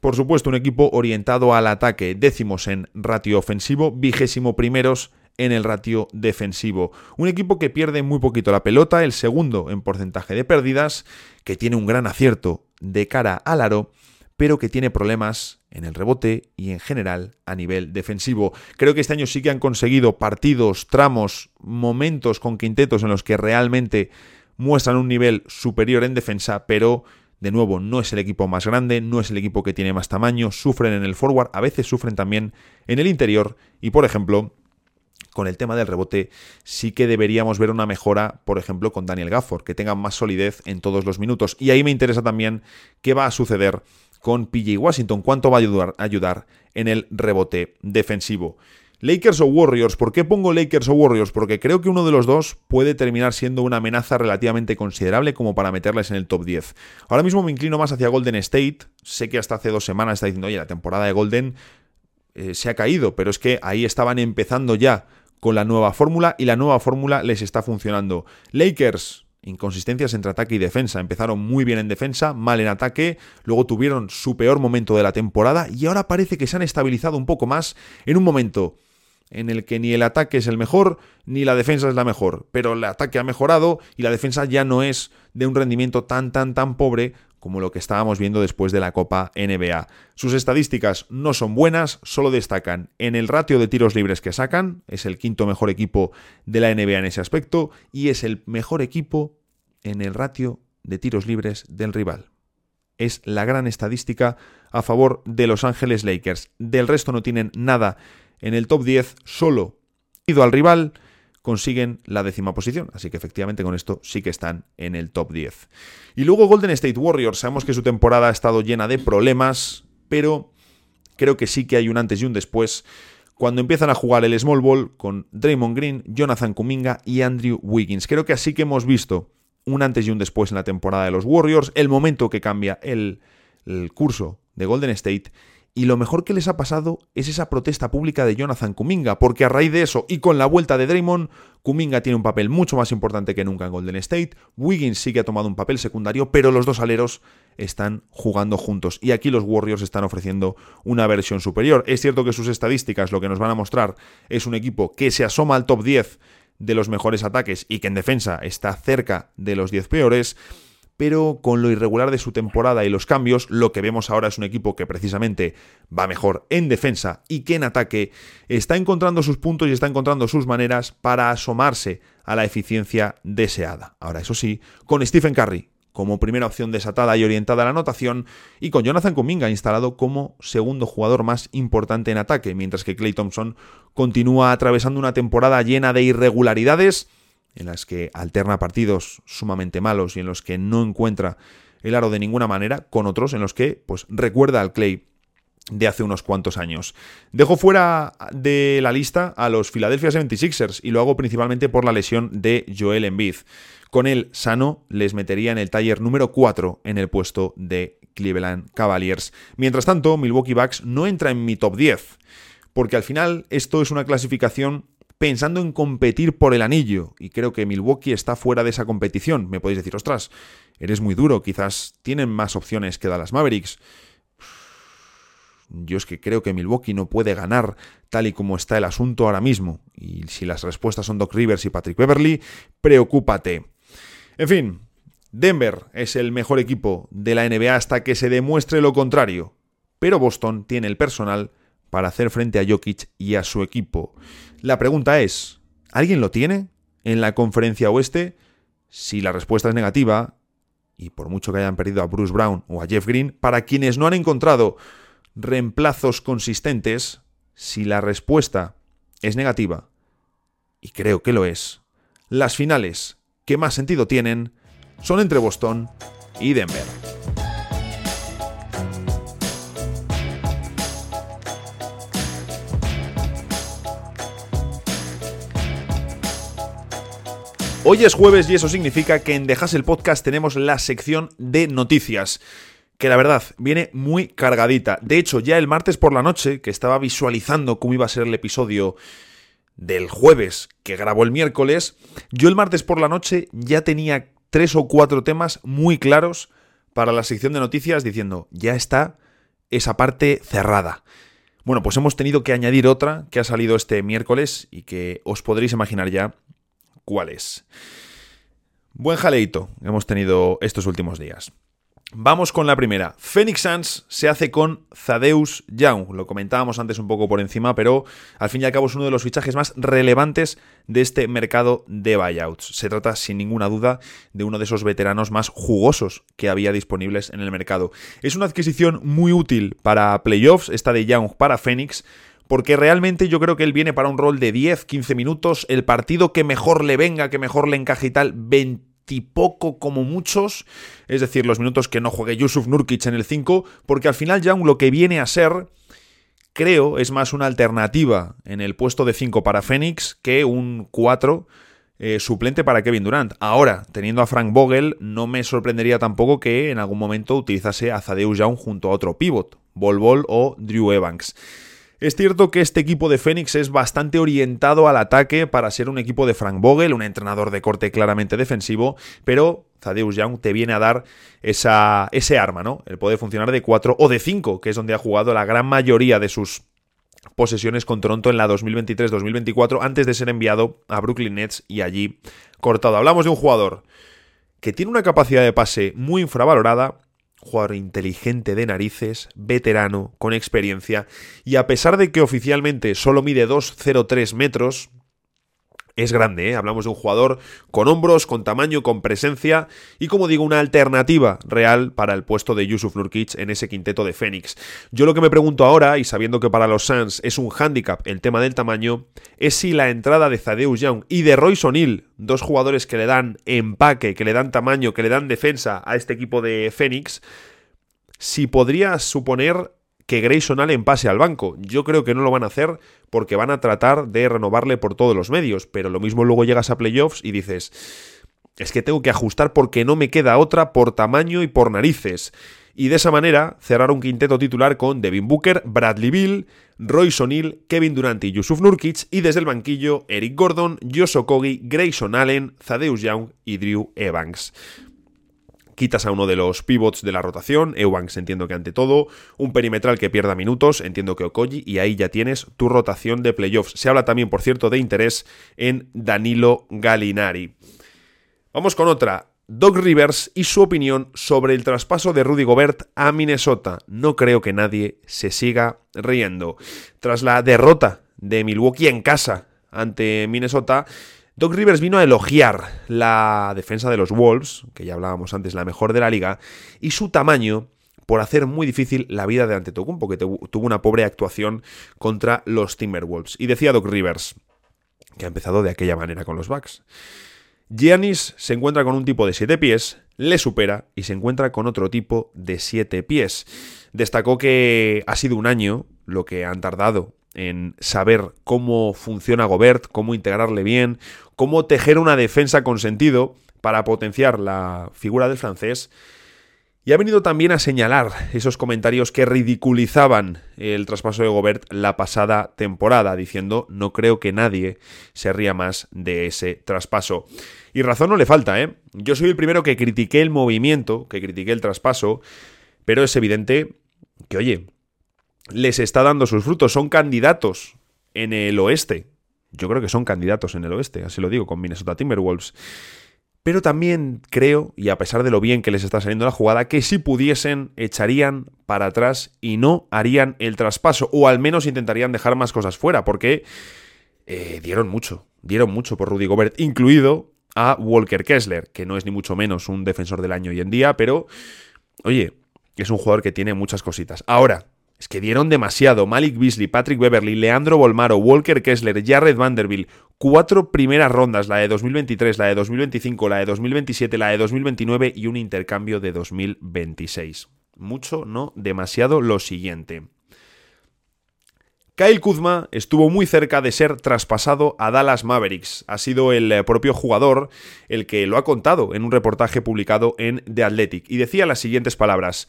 Por supuesto, un equipo orientado al ataque, décimos en ratio ofensivo, vigésimo primeros en el ratio defensivo. Un equipo que pierde muy poquito la pelota, el segundo en porcentaje de pérdidas, que tiene un gran acierto de cara al aro, pero que tiene problemas en el rebote y en general a nivel defensivo. Creo que este año sí que han conseguido partidos, tramos, momentos con quintetos en los que realmente muestran un nivel superior en defensa, pero de nuevo no es el equipo más grande, no es el equipo que tiene más tamaño, sufren en el forward, a veces sufren también en el interior y por ejemplo con el tema del rebote sí que deberíamos ver una mejora, por ejemplo, con Daniel Gafford, que tenga más solidez en todos los minutos. Y ahí me interesa también qué va a suceder con PJ Washington, cuánto va a ayudar, ayudar en el rebote defensivo. Lakers o Warriors, ¿por qué pongo Lakers o Warriors? Porque creo que uno de los dos puede terminar siendo una amenaza relativamente considerable como para meterles en el top 10. Ahora mismo me inclino más hacia Golden State, sé que hasta hace dos semanas está diciendo, oye, la temporada de Golden eh, se ha caído, pero es que ahí estaban empezando ya con la nueva fórmula y la nueva fórmula les está funcionando. Lakers, inconsistencias entre ataque y defensa. Empezaron muy bien en defensa, mal en ataque, luego tuvieron su peor momento de la temporada y ahora parece que se han estabilizado un poco más en un momento en el que ni el ataque es el mejor ni la defensa es la mejor, pero el ataque ha mejorado y la defensa ya no es de un rendimiento tan tan tan pobre como lo que estábamos viendo después de la Copa NBA. Sus estadísticas no son buenas, solo destacan en el ratio de tiros libres que sacan, es el quinto mejor equipo de la NBA en ese aspecto, y es el mejor equipo en el ratio de tiros libres del rival. Es la gran estadística a favor de Los Ángeles Lakers. Del resto no tienen nada en el top 10, solo ido al rival consiguen la décima posición. Así que efectivamente con esto sí que están en el top 10. Y luego Golden State Warriors, sabemos que su temporada ha estado llena de problemas, pero creo que sí que hay un antes y un después cuando empiezan a jugar el small ball con Draymond Green, Jonathan Kuminga y Andrew Wiggins. Creo que así que hemos visto un antes y un después en la temporada de los Warriors, el momento que cambia el, el curso de Golden State y lo mejor que les ha pasado es esa protesta pública de Jonathan Kuminga, porque a raíz de eso y con la vuelta de Draymond, Kuminga tiene un papel mucho más importante que nunca en Golden State, Wiggins sí que ha tomado un papel secundario, pero los dos aleros están jugando juntos. Y aquí los Warriors están ofreciendo una versión superior. Es cierto que sus estadísticas lo que nos van a mostrar es un equipo que se asoma al top 10 de los mejores ataques y que en defensa está cerca de los 10 peores pero con lo irregular de su temporada y los cambios, lo que vemos ahora es un equipo que precisamente va mejor en defensa y que en ataque está encontrando sus puntos y está encontrando sus maneras para asomarse a la eficiencia deseada. Ahora, eso sí, con Stephen Curry como primera opción desatada y orientada a la anotación, y con Jonathan Kuminga instalado como segundo jugador más importante en ataque, mientras que Clay Thompson continúa atravesando una temporada llena de irregularidades en las que alterna partidos sumamente malos y en los que no encuentra el aro de ninguna manera, con otros en los que pues recuerda al Clay de hace unos cuantos años. Dejo fuera de la lista a los Philadelphia 76ers y lo hago principalmente por la lesión de Joel Embiid. Con él sano les metería en el taller número 4 en el puesto de Cleveland Cavaliers. Mientras tanto, Milwaukee Bucks no entra en mi top 10, porque al final esto es una clasificación pensando en competir por el anillo. Y creo que Milwaukee está fuera de esa competición. Me podéis decir, ostras, eres muy duro, quizás tienen más opciones que Dallas Mavericks. Yo es que creo que Milwaukee no puede ganar tal y como está el asunto ahora mismo. Y si las respuestas son Doc Rivers y Patrick Beverly, preocúpate. En fin, Denver es el mejor equipo de la NBA hasta que se demuestre lo contrario. Pero Boston tiene el personal para hacer frente a Jokic y a su equipo. La pregunta es, ¿alguien lo tiene en la conferencia oeste? Si la respuesta es negativa, y por mucho que hayan perdido a Bruce Brown o a Jeff Green, para quienes no han encontrado reemplazos consistentes, si la respuesta es negativa, y creo que lo es, las finales que más sentido tienen son entre Boston y Denver. Hoy es jueves y eso significa que en Dejas el Podcast tenemos la sección de noticias que la verdad viene muy cargadita. De hecho, ya el martes por la noche, que estaba visualizando cómo iba a ser el episodio del jueves que grabó el miércoles, yo el martes por la noche ya tenía tres o cuatro temas muy claros para la sección de noticias diciendo, ya está esa parte cerrada. Bueno, pues hemos tenido que añadir otra que ha salido este miércoles y que os podréis imaginar ya cuáles. Buen jaleito hemos tenido estos últimos días. Vamos con la primera. Phoenix Suns se hace con Zadeus Young. Lo comentábamos antes un poco por encima, pero al fin y al cabo es uno de los fichajes más relevantes de este mercado de buyouts. Se trata sin ninguna duda de uno de esos veteranos más jugosos que había disponibles en el mercado. Es una adquisición muy útil para playoffs, esta de Young para Phoenix, porque realmente yo creo que él viene para un rol de 10, 15 minutos, el partido que mejor le venga, que mejor le encaje y tal, 20 poco como muchos, es decir, los minutos que no juegue Yusuf Nurkic en el 5, porque al final Young lo que viene a ser, creo, es más una alternativa en el puesto de 5 para Phoenix que un 4 eh, suplente para Kevin Durant. Ahora, teniendo a Frank Vogel, no me sorprendería tampoco que en algún momento utilizase a Zadeus Young junto a otro pivot, Bol Bol o Drew Evans. Es cierto que este equipo de Phoenix es bastante orientado al ataque para ser un equipo de Frank Vogel, un entrenador de corte claramente defensivo, pero Thaddeus Young te viene a dar esa, ese arma, ¿no? El poder funcionar de 4 o de 5, que es donde ha jugado la gran mayoría de sus posesiones con Toronto en la 2023-2024 antes de ser enviado a Brooklyn Nets y allí cortado. Hablamos de un jugador que tiene una capacidad de pase muy infravalorada, jugador inteligente de narices, veterano, con experiencia, y a pesar de que oficialmente solo mide 2,03 metros, es grande, ¿eh? hablamos de un jugador con hombros, con tamaño, con presencia y como digo, una alternativa real para el puesto de Yusuf Nurkic en ese quinteto de Fénix. Yo lo que me pregunto ahora, y sabiendo que para los Suns es un hándicap el tema del tamaño, es si la entrada de Zadeus Young y de Royce O'Neill, dos jugadores que le dan empaque, que le dan tamaño, que le dan defensa a este equipo de Fénix, si podría suponer que Grayson Allen pase al banco. Yo creo que no lo van a hacer porque van a tratar de renovarle por todos los medios, pero lo mismo luego llegas a playoffs y dices, es que tengo que ajustar porque no me queda otra por tamaño y por narices. Y de esa manera cerrar un quinteto titular con Devin Booker, Bradley Bill, Royce O'Neill, Kevin Durant y Yusuf Nurkic y desde el banquillo Eric Gordon, Josh Okogi, Grayson Allen, Zadeus Young y Drew Evans. Quitas a uno de los pivots de la rotación, Eubanks entiendo que ante todo, un perimetral que pierda minutos, entiendo que Okoji, y ahí ya tienes tu rotación de playoffs. Se habla también, por cierto, de interés en Danilo Galinari. Vamos con otra. Doc Rivers y su opinión sobre el traspaso de Rudy Gobert a Minnesota. No creo que nadie se siga riendo. Tras la derrota de Milwaukee en casa ante Minnesota, Doc Rivers vino a elogiar la defensa de los Wolves, que ya hablábamos antes, la mejor de la liga, y su tamaño por hacer muy difícil la vida de Antetokounmpo, que tuvo una pobre actuación contra los Timberwolves. Y decía Doc Rivers, que ha empezado de aquella manera con los Bucks. Giannis se encuentra con un tipo de 7 pies, le supera y se encuentra con otro tipo de 7 pies. Destacó que ha sido un año lo que han tardado en saber cómo funciona Gobert, cómo integrarle bien, cómo tejer una defensa con sentido para potenciar la figura del francés y ha venido también a señalar esos comentarios que ridiculizaban el traspaso de Gobert la pasada temporada, diciendo no creo que nadie se ría más de ese traspaso. Y razón no le falta, ¿eh? Yo soy el primero que critiqué el movimiento, que critiqué el traspaso, pero es evidente que, oye, les está dando sus frutos, son candidatos en el oeste. Yo creo que son candidatos en el oeste, así lo digo, con Minnesota Timberwolves. Pero también creo, y a pesar de lo bien que les está saliendo la jugada, que si pudiesen echarían para atrás y no harían el traspaso, o al menos intentarían dejar más cosas fuera, porque eh, dieron mucho, dieron mucho por Rudy Gobert, incluido a Walker Kessler, que no es ni mucho menos un defensor del año hoy en día, pero, oye, es un jugador que tiene muchas cositas. Ahora, es que dieron demasiado. Malik Beasley, Patrick Beverly, Leandro Bolmaro, Walker Kessler, Jared Vanderbilt. Cuatro primeras rondas, la de 2023, la de 2025, la de 2027, la de 2029 y un intercambio de 2026. Mucho, no demasiado lo siguiente. Kyle Kuzma estuvo muy cerca de ser traspasado a Dallas Mavericks. Ha sido el eh, propio jugador el que lo ha contado en un reportaje publicado en The Athletic y decía las siguientes palabras.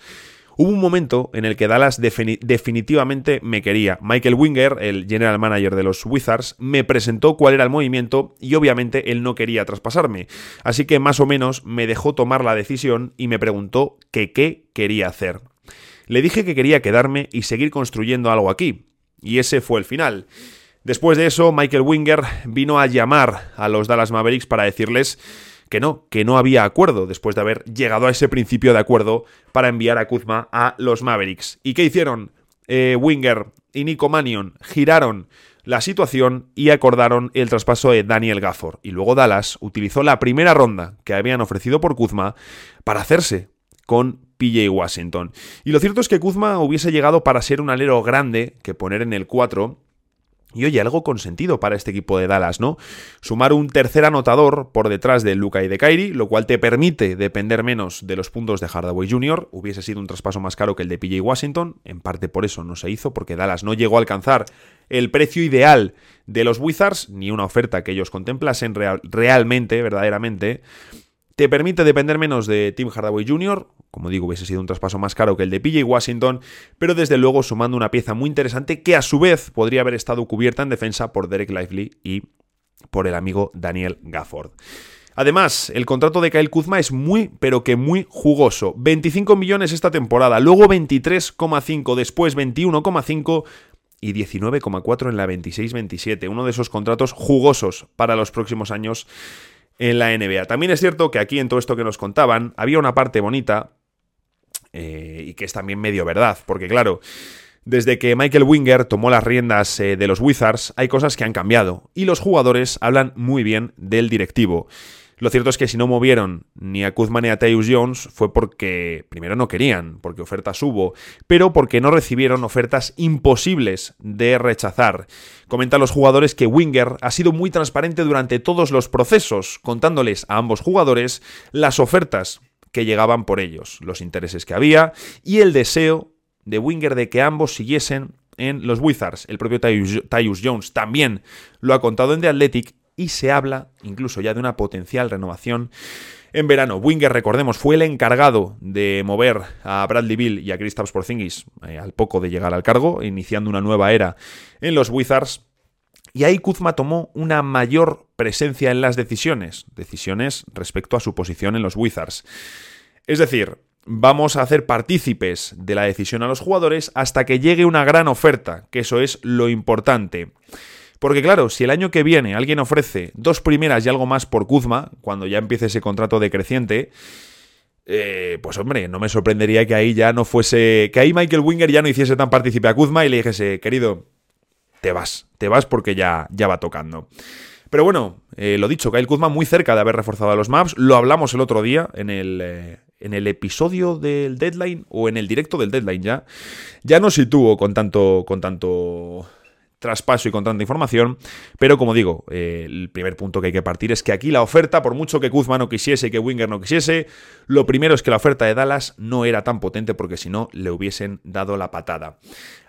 Hubo un momento en el que Dallas definitivamente me quería. Michael Winger, el general manager de los Wizards, me presentó cuál era el movimiento y obviamente él no quería traspasarme. Así que más o menos me dejó tomar la decisión y me preguntó qué quería hacer. Le dije que quería quedarme y seguir construyendo algo aquí. Y ese fue el final. Después de eso, Michael Winger vino a llamar a los Dallas Mavericks para decirles que no, que no había acuerdo después de haber llegado a ese principio de acuerdo para enviar a Kuzma a los Mavericks. ¿Y qué hicieron? Eh, Winger y Nico Mannion giraron la situación y acordaron el traspaso de Daniel Gafford. Y luego Dallas utilizó la primera ronda que habían ofrecido por Kuzma para hacerse con PJ Washington. Y lo cierto es que Kuzma hubiese llegado para ser un alero grande que poner en el 4 y oye, algo con sentido para este equipo de Dallas, ¿no? Sumar un tercer anotador por detrás de Luca y de Kyrie, lo cual te permite depender menos de los puntos de Hardaway Jr. Hubiese sido un traspaso más caro que el de PJ Washington, en parte por eso no se hizo, porque Dallas no llegó a alcanzar el precio ideal de los Wizards, ni una oferta que ellos contemplasen realmente, verdaderamente. Te permite depender menos de Tim Hardaway Jr., como digo, hubiese sido un traspaso más caro que el de PJ Washington, pero desde luego sumando una pieza muy interesante que a su vez podría haber estado cubierta en defensa por Derek Lively y por el amigo Daniel Gafford. Además, el contrato de Kyle Kuzma es muy, pero que muy jugoso. 25 millones esta temporada, luego 23,5, después 21,5 y 19,4 en la 26-27. Uno de esos contratos jugosos para los próximos años en la NBA. También es cierto que aquí en todo esto que nos contaban había una parte bonita eh, y que es también medio verdad, porque claro, desde que Michael Winger tomó las riendas eh, de los Wizards, hay cosas que han cambiado y los jugadores hablan muy bien del directivo. Lo cierto es que si no movieron ni a Kuzma ni a Tyus Jones fue porque primero no querían, porque ofertas hubo, pero porque no recibieron ofertas imposibles de rechazar. Comentan los jugadores que Winger ha sido muy transparente durante todos los procesos, contándoles a ambos jugadores las ofertas que llegaban por ellos, los intereses que había y el deseo de Winger de que ambos siguiesen en los Wizards. El propio Tyus, Jones también lo ha contado en The Athletic y se habla incluso ya de una potencial renovación en verano. Winger, recordemos, fue el encargado de mover a Bradley Bill y a Kristaps Porzingis eh, al poco de llegar al cargo, iniciando una nueva era en los Wizards. Y ahí Kuzma tomó una mayor presencia en las decisiones, decisiones respecto a su posición en los Wizards. Es decir, vamos a hacer partícipes de la decisión a los jugadores hasta que llegue una gran oferta, que eso es lo importante. Porque claro, si el año que viene alguien ofrece dos primeras y algo más por Kuzma, cuando ya empiece ese contrato decreciente, eh, pues hombre, no me sorprendería que ahí ya no fuese. que ahí Michael Winger ya no hiciese tan partícipe a Kuzma y le dijese, querido, te vas, te vas porque ya, ya va tocando. Pero bueno, eh, lo dicho, Kyle Kuzma muy cerca de haber reforzado a los maps. Lo hablamos el otro día en el, eh, en el episodio del deadline o en el directo del deadline ya. Ya no sitúo con tanto, con tanto traspaso y con tanta información, pero como digo, eh, el primer punto que hay que partir es que aquí la oferta, por mucho que Kuzma no quisiese y que Winger no quisiese, lo primero es que la oferta de Dallas no era tan potente porque si no le hubiesen dado la patada.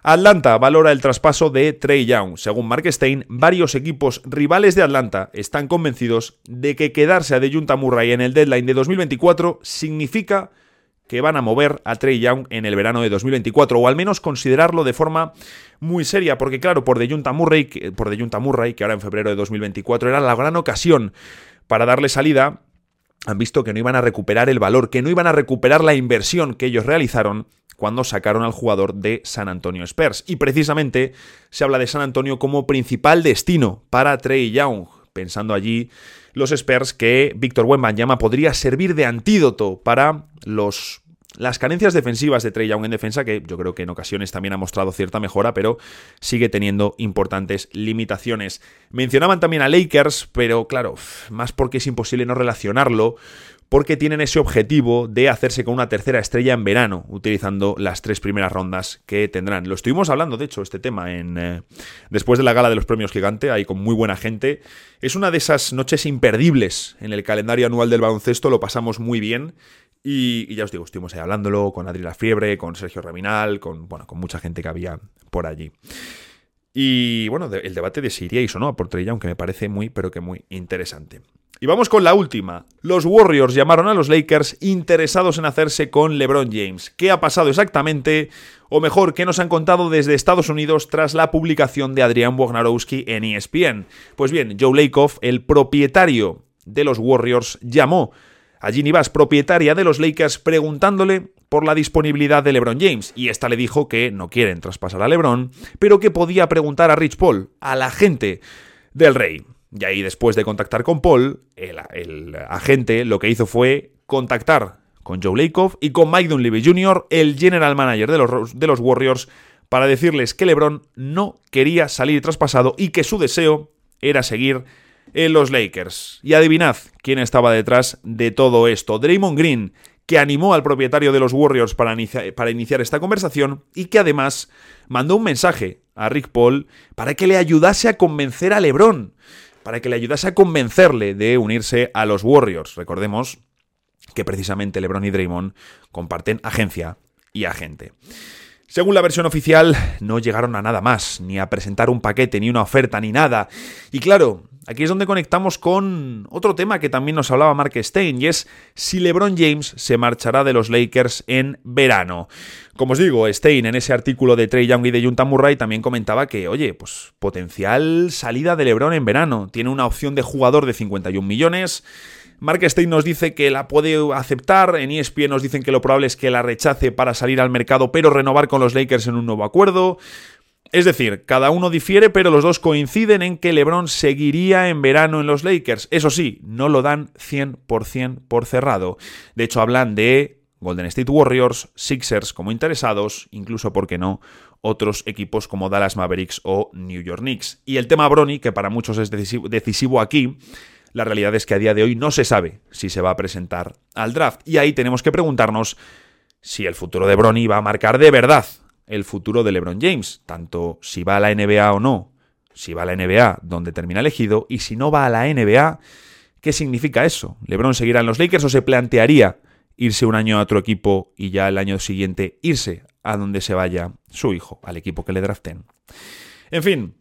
Atlanta valora el traspaso de Trey Young. Según Mark Stein, varios equipos rivales de Atlanta están convencidos de que quedarse a De Junta Murray en el deadline de 2024 significa que van a mover a Trey Young en el verano de 2024, o al menos considerarlo de forma muy seria, porque claro, por Junta Murray, por Murray, que ahora en febrero de 2024 era la gran ocasión para darle salida, han visto que no iban a recuperar el valor, que no iban a recuperar la inversión que ellos realizaron cuando sacaron al jugador de San Antonio Spurs. Y precisamente se habla de San Antonio como principal destino para Trey Young, pensando allí los Spurs que Víctor Wembanyama podría servir de antídoto para los las carencias defensivas de Trey Young en defensa, que yo creo que en ocasiones también ha mostrado cierta mejora, pero sigue teniendo importantes limitaciones. Mencionaban también a Lakers, pero claro, más porque es imposible no relacionarlo, porque tienen ese objetivo de hacerse con una tercera estrella en verano, utilizando las tres primeras rondas que tendrán. Lo estuvimos hablando, de hecho, este tema en eh, después de la gala de los premios Gigante, ahí con muy buena gente. Es una de esas noches imperdibles en el calendario anual del baloncesto, lo pasamos muy bien. Y, ya os digo, estuvimos ahí hablándolo con Adri La Fiebre, con Sergio Raminal, con, bueno, con mucha gente que había por allí. Y bueno, el debate de si iríais o no a por Trey aunque me parece muy, pero que muy interesante. Y vamos con la última. Los Warriors llamaron a los Lakers interesados en hacerse con LeBron James. ¿Qué ha pasado exactamente? O mejor, ¿qué nos han contado desde Estados Unidos tras la publicación de Adrián Wojnarowski en ESPN? Pues bien, Joe Lakoff, el propietario de los Warriors, llamó a Ginny Bass, propietaria de los Lakers, preguntándole por la disponibilidad de LeBron James, y esta le dijo que no quieren traspasar a LeBron, pero que podía preguntar a Rich Paul, al agente del Rey. Y ahí, después de contactar con Paul, el, agente lo que hizo fue contactar con Joe Lakoff y con Mike Dunleavy Jr., el general manager de los, de los Warriors, para decirles que LeBron no quería salir traspasado y que su deseo era seguir en los Lakers. Y adivinad quién estaba detrás de todo esto. Draymond Green, que animó al propietario de los Warriors para, para iniciar esta conversación y que además mandó un mensaje a Rick Paul para que le ayudase a convencer a LeBron, para que le ayudase a convencerle de unirse a los Warriors. Recordemos que precisamente LeBron y Draymond comparten agencia y agente. Según la versión oficial, no llegaron a nada más, ni a presentar un paquete, ni una oferta, ni nada. Y claro, aquí es donde conectamos con otro tema que también nos hablaba Mark Stein, y es si LeBron James se marchará de los Lakers en verano. Como os digo, Stein en ese artículo de Trey Young y de Junta Murray también comentaba que, oye, pues potencial salida de LeBron en verano. Tiene una opción de jugador de 51 millones Mark Stein nos dice que la puede aceptar, en ESPN nos dicen que lo probable es que la rechace para salir al mercado, pero renovar con los Lakers en un nuevo acuerdo. Es decir, cada uno difiere, pero los dos coinciden en que LeBron seguiría en verano en los Lakers. Eso sí, no lo dan 100% por cerrado. De hecho, hablan de Golden State Warriors, Sixers como interesados, incluso, ¿por qué no?, otros equipos como Dallas Mavericks o New York Knicks. Y el tema Bronny, que para muchos es decisivo aquí, la realidad es que a día de hoy no se sabe si se va a presentar al draft. Y ahí tenemos que preguntarnos si el futuro de Bronny va a marcar de verdad el futuro de LeBron James, tanto si va a la NBA o no, si va a la NBA donde termina elegido, y si no va a la NBA, ¿qué significa eso? ¿LeBron seguirá en los Lakers o se plantearía irse un año a otro equipo y ya el año siguiente irse a donde se vaya su hijo, al equipo que le draften? En fin,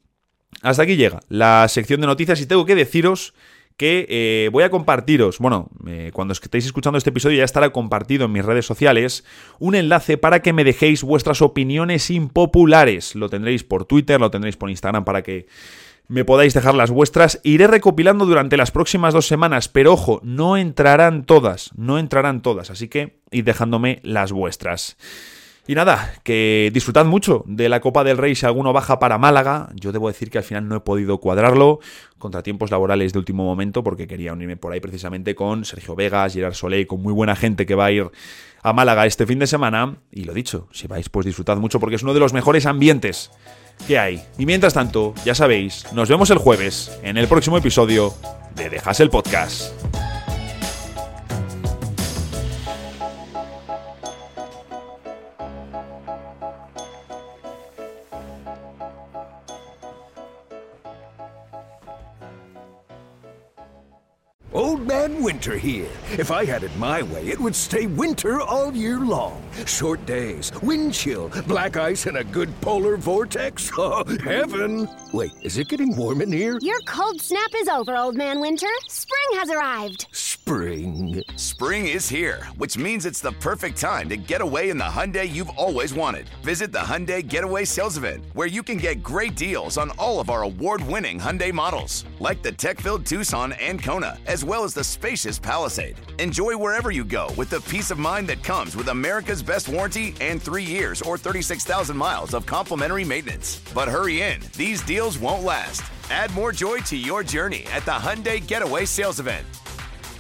hasta aquí llega la sección de noticias y tengo que deciros que eh, voy a compartiros, bueno, eh, cuando estéis escuchando este episodio ya estará compartido en mis redes sociales, un enlace para que me dejéis vuestras opiniones impopulares. Lo tendréis por Twitter, lo tendréis por Instagram para que me podáis dejar las vuestras. Iré recopilando durante las próximas dos semanas, pero ojo, no entrarán todas, no entrarán todas, así que id dejándome las vuestras. Y nada, que disfrutad mucho de la Copa del Rey si alguno baja para Málaga. Yo debo decir que al final no he podido cuadrarlo, contratiempos laborales de último momento, porque quería unirme por ahí precisamente con Sergio Vegas, Gerard Soleil, con muy buena gente que va a ir a Málaga este fin de semana. Y lo dicho, si vais, pues disfrutad mucho porque es uno de los mejores ambientes que hay. Y mientras tanto, ya sabéis, nos vemos el jueves en el próximo episodio de Dejas el Podcast. Man Winter here. If I had it my way, it would stay winter all year long. Short days, wind chill, black ice, and a good polar vortex. *laughs* Oh, heaven! Wait, is it getting warm in here? Your cold snap is over, Old Man Winter. Spring has arrived. Spring. Spring is here, which means it's the perfect time to get away in the Hyundai you've always wanted. Visit the Hyundai Getaway Sales Event, where you can get great deals on all of our award-winning Hyundai models, like the tech-filled Tucson and Kona, as well as the spacious Palisade. Enjoy wherever you go with the peace of mind that comes with America's best warranty and three years or 36,000 miles of complimentary maintenance. But hurry in, these deals won't last. Add more joy to your journey at the Hyundai Getaway Sales Event.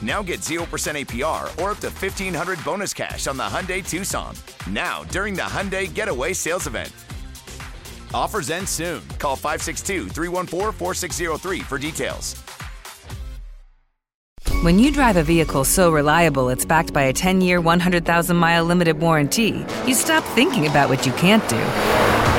Now get 0% APR or up to 1500 bonus cash on the Hyundai Tucson. Now, during the Hyundai Getaway Sales Event. Offers end soon. Call 562 314 4603 for details. When you drive a vehicle so reliable it's backed by a 10 year, 100,000 mile limited warranty, you stop thinking about what you can't do